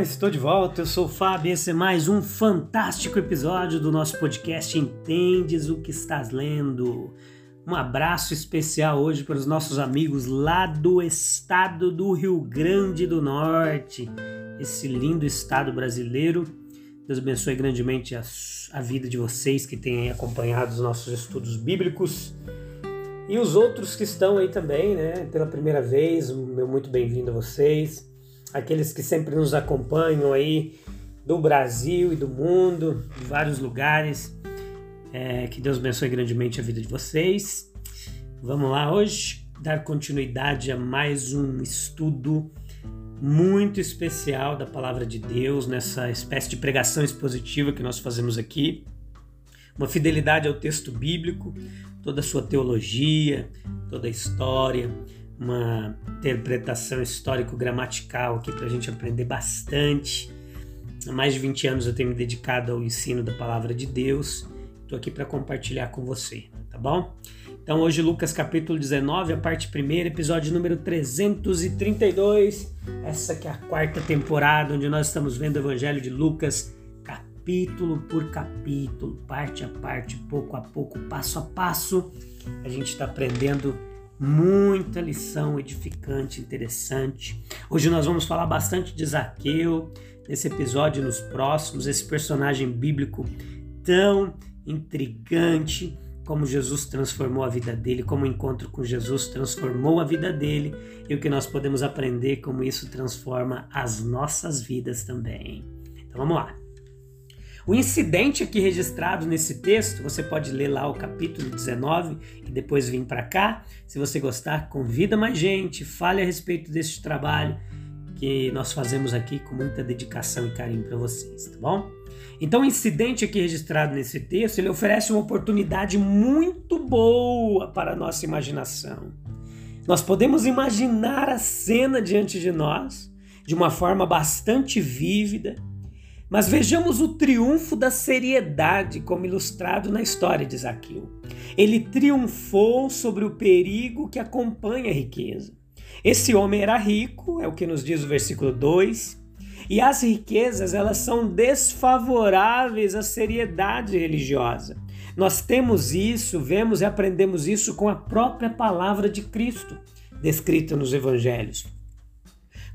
Estou de volta. Eu sou o Fábio. Esse é mais um fantástico episódio do nosso podcast Entendes o que estás lendo. Um abraço especial hoje para os nossos amigos lá do estado do Rio Grande do Norte, esse lindo estado brasileiro. Deus abençoe grandemente a, a vida de vocês que têm acompanhado os nossos estudos bíblicos. E os outros que estão aí também, né, pela primeira vez, meu muito bem-vindo a vocês aqueles que sempre nos acompanham aí do Brasil e do mundo, de vários lugares. É, que Deus abençoe grandemente a vida de vocês. Vamos lá hoje dar continuidade a mais um estudo muito especial da palavra de Deus nessa espécie de pregação expositiva que nós fazemos aqui. Uma fidelidade ao texto bíblico, toda a sua teologia, toda a história, uma interpretação histórico-gramatical aqui para a gente aprender bastante. Há mais de 20 anos eu tenho me dedicado ao ensino da palavra de Deus. Estou aqui para compartilhar com você, tá bom? Então hoje Lucas capítulo 19, a parte primeira, episódio número 332. Essa que é a quarta temporada onde nós estamos vendo o Evangelho de Lucas capítulo por capítulo, parte a parte, pouco a pouco, passo a passo. A gente está aprendendo muita lição edificante, interessante. Hoje nós vamos falar bastante de Zaqueu, nesse episódio e nos próximos, esse personagem bíblico tão intrigante, como Jesus transformou a vida dele, como o encontro com Jesus transformou a vida dele e o que nós podemos aprender como isso transforma as nossas vidas também. Então vamos lá. O incidente aqui registrado nesse texto, você pode ler lá o capítulo 19 e depois vir para cá. Se você gostar, convida mais gente, fale a respeito desse trabalho que nós fazemos aqui com muita dedicação e carinho para vocês, tá bom? Então, o incidente aqui registrado nesse texto, ele oferece uma oportunidade muito boa para a nossa imaginação. Nós podemos imaginar a cena diante de nós de uma forma bastante vívida, mas vejamos o triunfo da seriedade como ilustrado na história de Zaqueu. Ele triunfou sobre o perigo que acompanha a riqueza. Esse homem era rico, é o que nos diz o versículo 2, e as riquezas elas são desfavoráveis à seriedade religiosa. Nós temos isso, vemos e aprendemos isso com a própria palavra de Cristo, descrita nos evangelhos.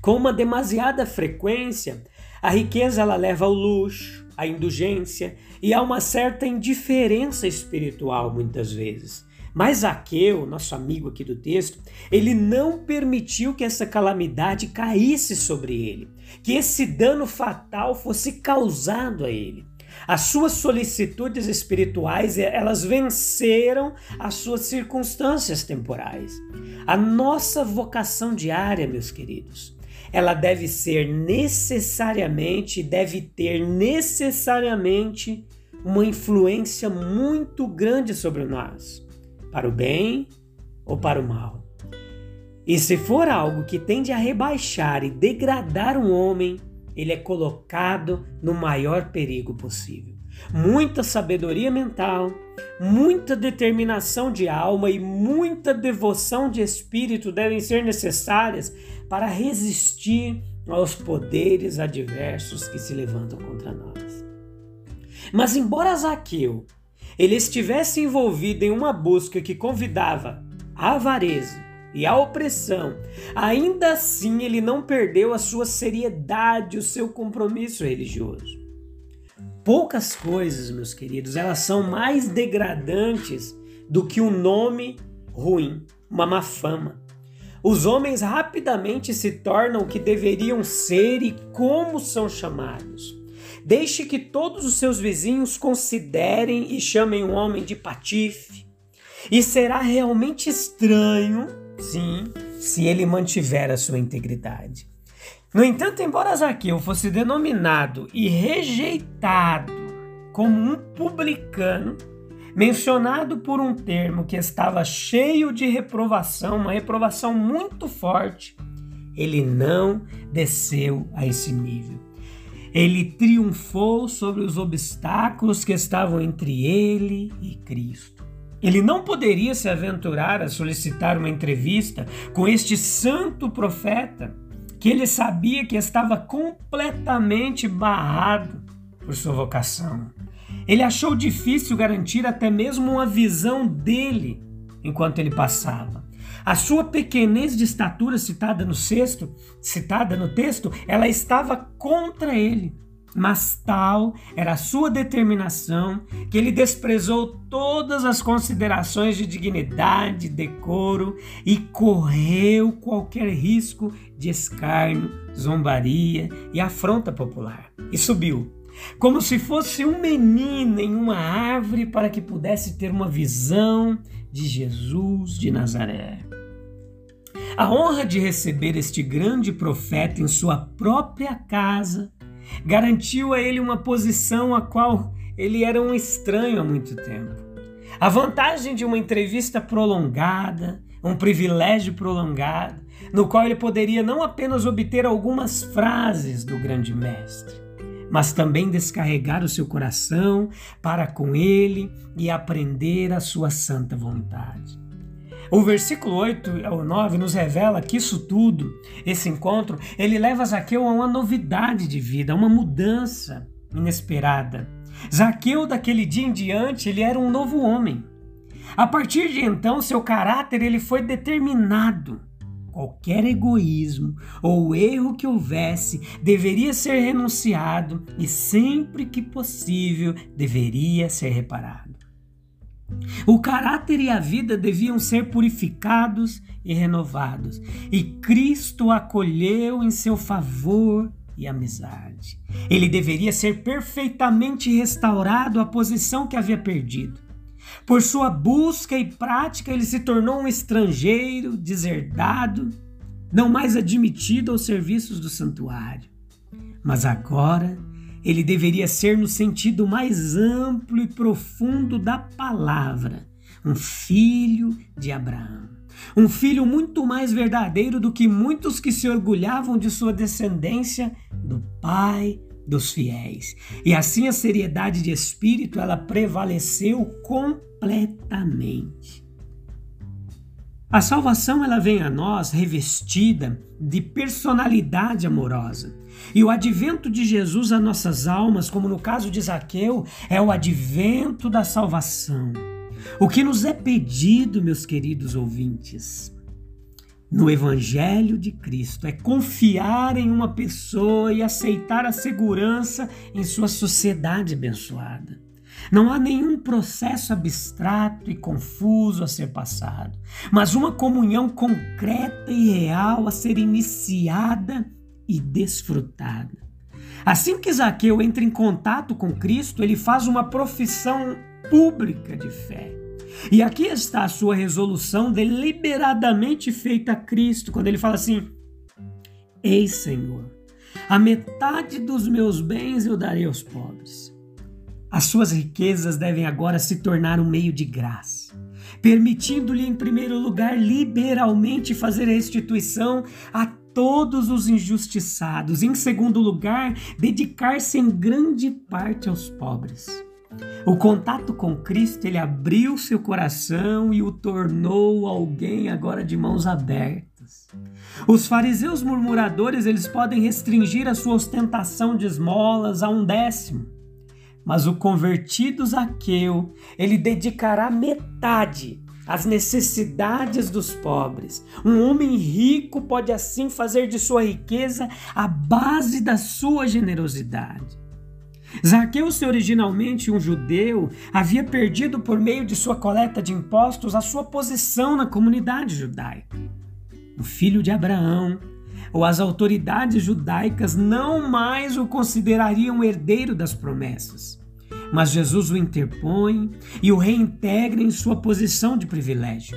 Com uma demasiada frequência, a riqueza ela leva ao luxo, à indulgência e a uma certa indiferença espiritual muitas vezes. Mas Zaqueu, nosso amigo aqui do texto, ele não permitiu que essa calamidade caísse sobre ele, que esse dano fatal fosse causado a ele. As suas solicitudes espirituais, elas venceram as suas circunstâncias temporais. A nossa vocação diária, meus queridos, ela deve ser necessariamente, deve ter necessariamente uma influência muito grande sobre nós, para o bem ou para o mal. E se for algo que tende a rebaixar e degradar um homem, ele é colocado no maior perigo possível. Muita sabedoria mental, muita determinação de alma e muita devoção de espírito devem ser necessárias para resistir aos poderes adversos que se levantam contra nós. Mas embora Zaqueu ele estivesse envolvido em uma busca que convidava a avareza e a opressão, ainda assim ele não perdeu a sua seriedade, o seu compromisso religioso. Poucas coisas, meus queridos, elas são mais degradantes do que um nome ruim, uma má fama. Os homens rapidamente se tornam o que deveriam ser e como são chamados. Deixe que todos os seus vizinhos considerem e chamem um homem de patife. E será realmente estranho Sim, se ele mantiver a sua integridade. No entanto, embora Zaqueu fosse denominado e rejeitado como um publicano, mencionado por um termo que estava cheio de reprovação, uma reprovação muito forte, ele não desceu a esse nível. Ele triunfou sobre os obstáculos que estavam entre ele e Cristo. Ele não poderia se aventurar a solicitar uma entrevista com este santo profeta, que ele sabia que estava completamente barrado por sua vocação. Ele achou difícil garantir até mesmo uma visão dele enquanto ele passava. A sua pequenez de estatura citada no sexto, citada no texto, ela estava contra ele. Mas tal era a sua determinação que ele desprezou todas as considerações de dignidade, decoro e correu qualquer risco de escárnio, zombaria e afronta popular. E subiu, como se fosse um menino em uma árvore para que pudesse ter uma visão de Jesus de Nazaré. A honra de receber este grande profeta em sua própria casa garantiu a ele uma posição a qual ele era um estranho há muito tempo. A vantagem de uma entrevista prolongada, um privilégio prolongado, no qual ele poderia não apenas obter algumas frases do grande mestre, mas também descarregar o seu coração para com ele e aprender a sua santa vontade. O versículo 8 ao 9 nos revela que isso tudo, esse encontro, ele leva Zaqueu a uma novidade de vida, a uma mudança inesperada. Zaqueu, daquele dia em diante, ele era um novo homem. A partir de então, seu caráter ele foi determinado. Qualquer egoísmo ou erro que houvesse deveria ser renunciado e, sempre que possível, deveria ser reparado. O caráter e a vida deviam ser purificados e renovados, e Cristo acolheu em seu favor e amizade. Ele deveria ser perfeitamente restaurado à posição que havia perdido. Por sua busca e prática, ele se tornou um estrangeiro, deserdado, não mais admitido aos serviços do santuário. Mas agora ele deveria ser no sentido mais amplo e profundo da palavra, um filho de Abraão. Um filho muito mais verdadeiro do que muitos que se orgulhavam de sua descendência do pai dos fiéis. E assim a seriedade de espírito ela prevaleceu completamente. A salvação ela vem a nós revestida de personalidade amorosa. E o advento de Jesus a nossas almas, como no caso de Zaqueu, é o advento da salvação. O que nos é pedido, meus queridos ouvintes, no Evangelho de Cristo é confiar em uma pessoa e aceitar a segurança em sua sociedade abençoada. Não há nenhum processo abstrato e confuso a ser passado, mas uma comunhão concreta e real a ser iniciada e desfrutada. Assim que Zaqueu entra em contato com Cristo, ele faz uma profissão pública de fé. E aqui está a sua resolução deliberadamente feita a Cristo, quando ele fala assim: Ei, Senhor, a metade dos meus bens eu darei aos pobres. As suas riquezas devem agora se tornar um meio de graça, permitindo-lhe, em primeiro lugar, liberalmente fazer a restituição a todos os injustiçados, em segundo lugar, dedicar-se em grande parte aos pobres. O contato com Cristo, ele abriu seu coração e o tornou alguém agora de mãos abertas. Os fariseus murmuradores, eles podem restringir a sua ostentação de esmolas a um décimo. Mas o convertido Zaqueu, ele dedicará metade às necessidades dos pobres. Um homem rico pode assim fazer de sua riqueza a base da sua generosidade. Zaqueu, se originalmente um judeu, havia perdido por meio de sua coleta de impostos a sua posição na comunidade judaica. O filho de Abraão, ou as autoridades judaicas não mais o considerariam herdeiro das promessas. Mas Jesus o interpõe e o reintegra em sua posição de privilégio.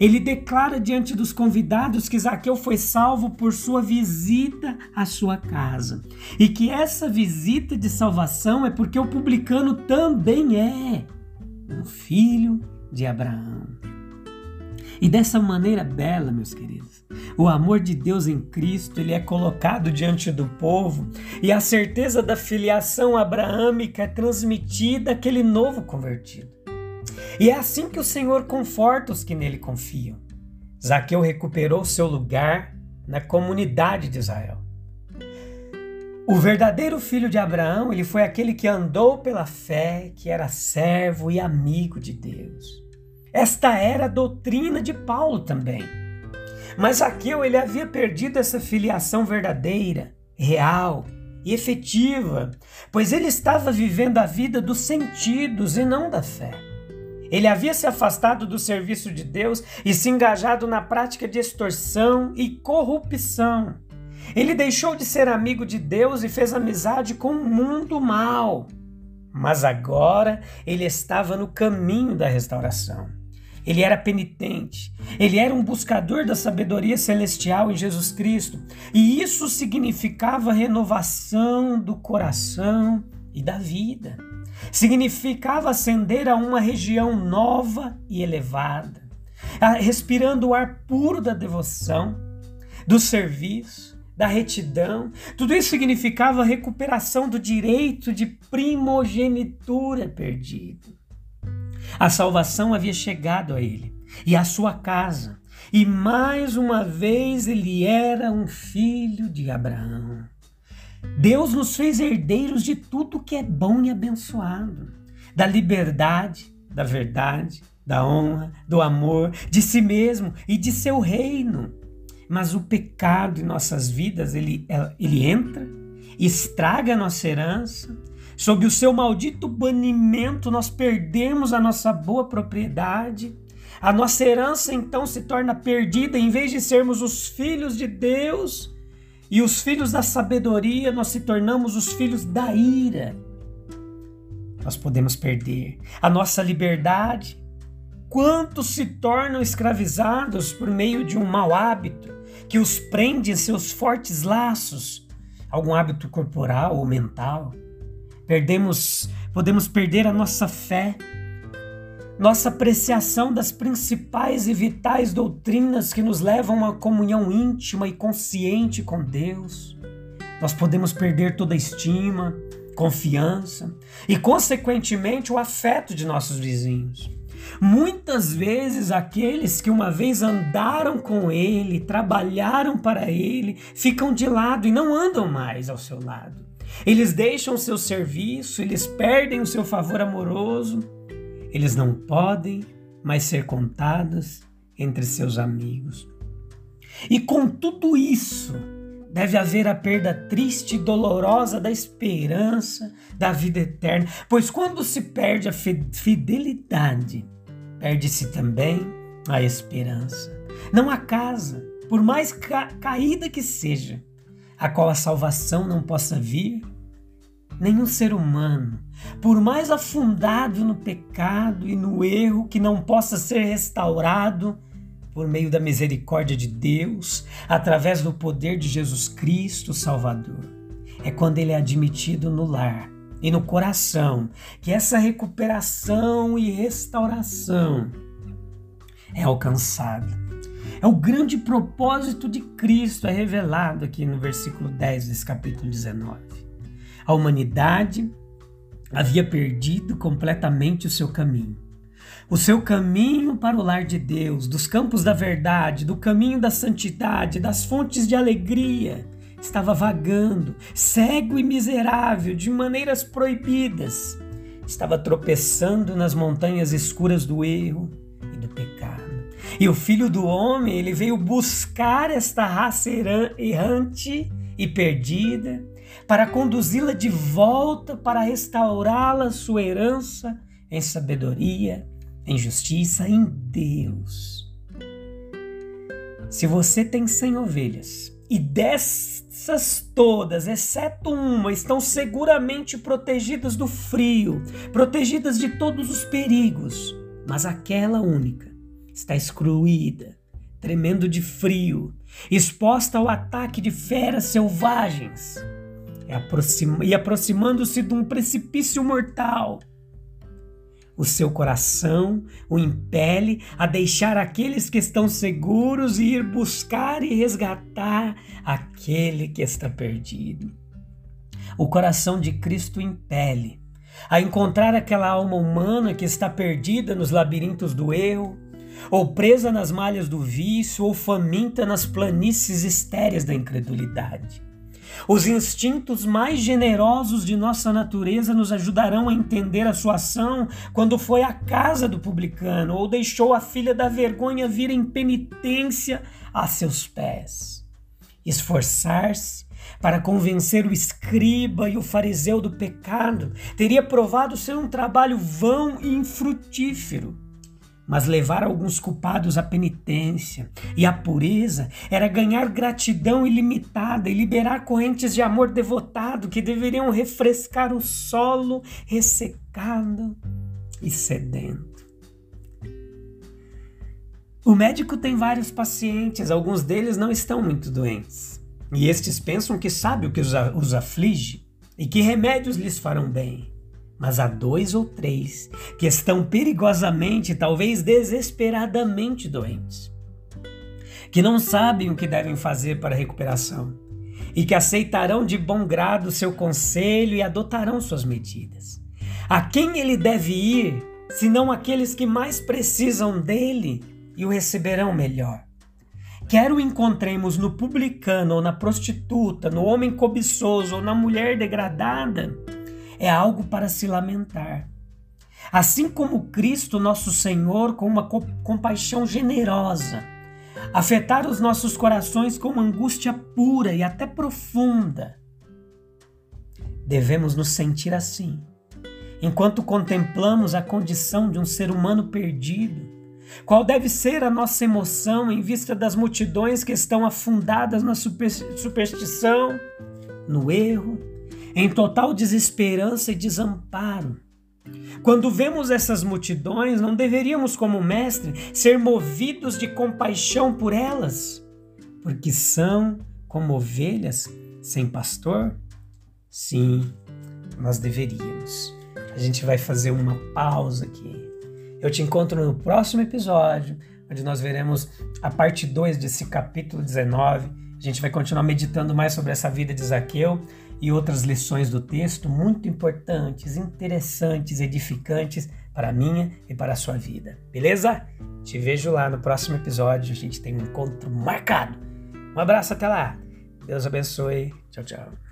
Ele declara diante dos convidados que Zaqueu foi salvo por sua visita à sua casa. E que essa visita de salvação é porque o publicano também é um filho de Abraão. E dessa maneira bela, meus queridos, o amor de Deus em Cristo, ele é colocado diante do povo e a certeza da filiação abraâmica é transmitida àquele novo convertido. E é assim que o Senhor conforta os que nele confiam. Zaqueu recuperou seu lugar na comunidade de Israel. O verdadeiro filho de Abraão, ele foi aquele que andou pela fé, que era servo e amigo de Deus. Esta era a doutrina de Paulo também. Mas Zaqueu, ele havia perdido essa filiação verdadeira, real e efetiva, pois ele estava vivendo a vida dos sentidos e não da fé. Ele havia se afastado do serviço de Deus e se engajado na prática de extorsão e corrupção. Ele deixou de ser amigo de Deus e fez amizade com o mundo mal. Mas agora ele estava no caminho da restauração. Ele era penitente, ele era um buscador da sabedoria celestial em Jesus Cristo, e isso significava renovação do coração e da vida significava ascender a uma região nova e elevada, respirando o ar puro da devoção, do serviço, da retidão. Tudo isso significava a recuperação do direito de primogenitura perdido. A salvação havia chegado a ele e à sua casa, e mais uma vez ele era um filho de Abraão. Deus nos fez herdeiros de tudo que é bom e abençoado, da liberdade, da verdade, da honra, do amor, de si mesmo e de seu reino. Mas o pecado em nossas vidas, ele, ele entra, estraga a nossa herança. Sob o seu maldito banimento, nós perdemos a nossa boa propriedade. A nossa herança então se torna perdida, em vez de sermos os filhos de Deus, e os filhos da sabedoria, nós se tornamos os filhos da ira. Nós podemos perder a nossa liberdade. Quantos se tornam escravizados por meio de um mau hábito que os prende em seus fortes laços, algum hábito corporal ou mental? Perdemos, podemos perder a nossa fé, nossa apreciação das principais e vitais doutrinas que nos levam a comunhão íntima e consciente com Deus. Nós podemos perder toda a estima, confiança e, consequentemente, o afeto de nossos vizinhos. Muitas vezes aqueles que uma vez andaram com ele, trabalharam para ele, ficam de lado e não andam mais ao seu lado. Eles deixam o seu serviço, eles perdem o seu favor amoroso eles não podem mais ser contados entre seus amigos. E com tudo isso, deve haver a perda triste e dolorosa da esperança da vida eterna, pois quando se perde a fidelidade, perde-se também a esperança. Não há casa, por mais ca caída que seja, a qual a salvação não possa vir Nenhum ser humano, por mais afundado no pecado e no erro que não possa ser restaurado por meio da misericórdia de Deus, através do poder de Jesus Cristo Salvador, é quando ele é admitido no lar e no coração que essa recuperação e restauração é alcançada. É o grande propósito de Cristo, é revelado aqui no versículo 10 desse capítulo 19. A humanidade havia perdido completamente o seu caminho. O seu caminho para o lar de Deus, dos campos da verdade, do caminho da santidade, das fontes de alegria, estava vagando, cego e miserável, de maneiras proibidas. Estava tropeçando nas montanhas escuras do erro e do pecado. E o filho do homem, ele veio buscar esta raça errante e perdida para conduzi-la de volta, para restaurá-la sua herança em sabedoria, em justiça, em Deus. Se você tem cem ovelhas e dessas todas, exceto uma, estão seguramente protegidas do frio, protegidas de todos os perigos, mas aquela única está excluída, tremendo de frio, exposta ao ataque de feras selvagens e aproximando-se de um precipício mortal. O seu coração o impele a deixar aqueles que estão seguros e ir buscar e resgatar aquele que está perdido. O coração de Cristo impele a encontrar aquela alma humana que está perdida nos labirintos do erro, ou presa nas malhas do vício, ou faminta nas planícies estéreis da incredulidade. Os instintos mais generosos de nossa natureza nos ajudarão a entender a sua ação quando foi à casa do publicano ou deixou a filha da vergonha vir em penitência a seus pés. Esforçar-se para convencer o escriba e o fariseu do pecado teria provado ser um trabalho vão e infrutífero mas levar alguns culpados à penitência e à pureza era ganhar gratidão ilimitada e liberar correntes de amor devotado que deveriam refrescar o solo ressecado e sedento. O médico tem vários pacientes, alguns deles não estão muito doentes. E estes pensam que sabe o que os aflige e que remédios lhes farão bem mas há dois ou três que estão perigosamente, talvez desesperadamente doentes, que não sabem o que devem fazer para a recuperação e que aceitarão de bom grado seu conselho e adotarão suas medidas. A quem ele deve ir, senão aqueles que mais precisam dele e o receberão melhor? Quer o encontremos no publicano ou na prostituta, no homem cobiçoso ou na mulher degradada, é algo para se lamentar. Assim como Cristo, nosso Senhor, com uma compaixão generosa, afetar os nossos corações com uma angústia pura e até profunda, devemos nos sentir assim, enquanto contemplamos a condição de um ser humano perdido. Qual deve ser a nossa emoção em vista das multidões que estão afundadas na superstição, no erro, em total desesperança e desamparo. Quando vemos essas multidões, não deveríamos, como mestre, ser movidos de compaixão por elas, porque são como ovelhas sem pastor? Sim, nós deveríamos. A gente vai fazer uma pausa aqui. Eu te encontro no próximo episódio, onde nós veremos a parte 2 desse capítulo 19. A gente vai continuar meditando mais sobre essa vida de Zaqueu e outras lições do texto muito importantes, interessantes, edificantes para a minha e para a sua vida. Beleza? Te vejo lá no próximo episódio. A gente tem um encontro marcado. Um abraço até lá. Deus abençoe. Tchau, tchau.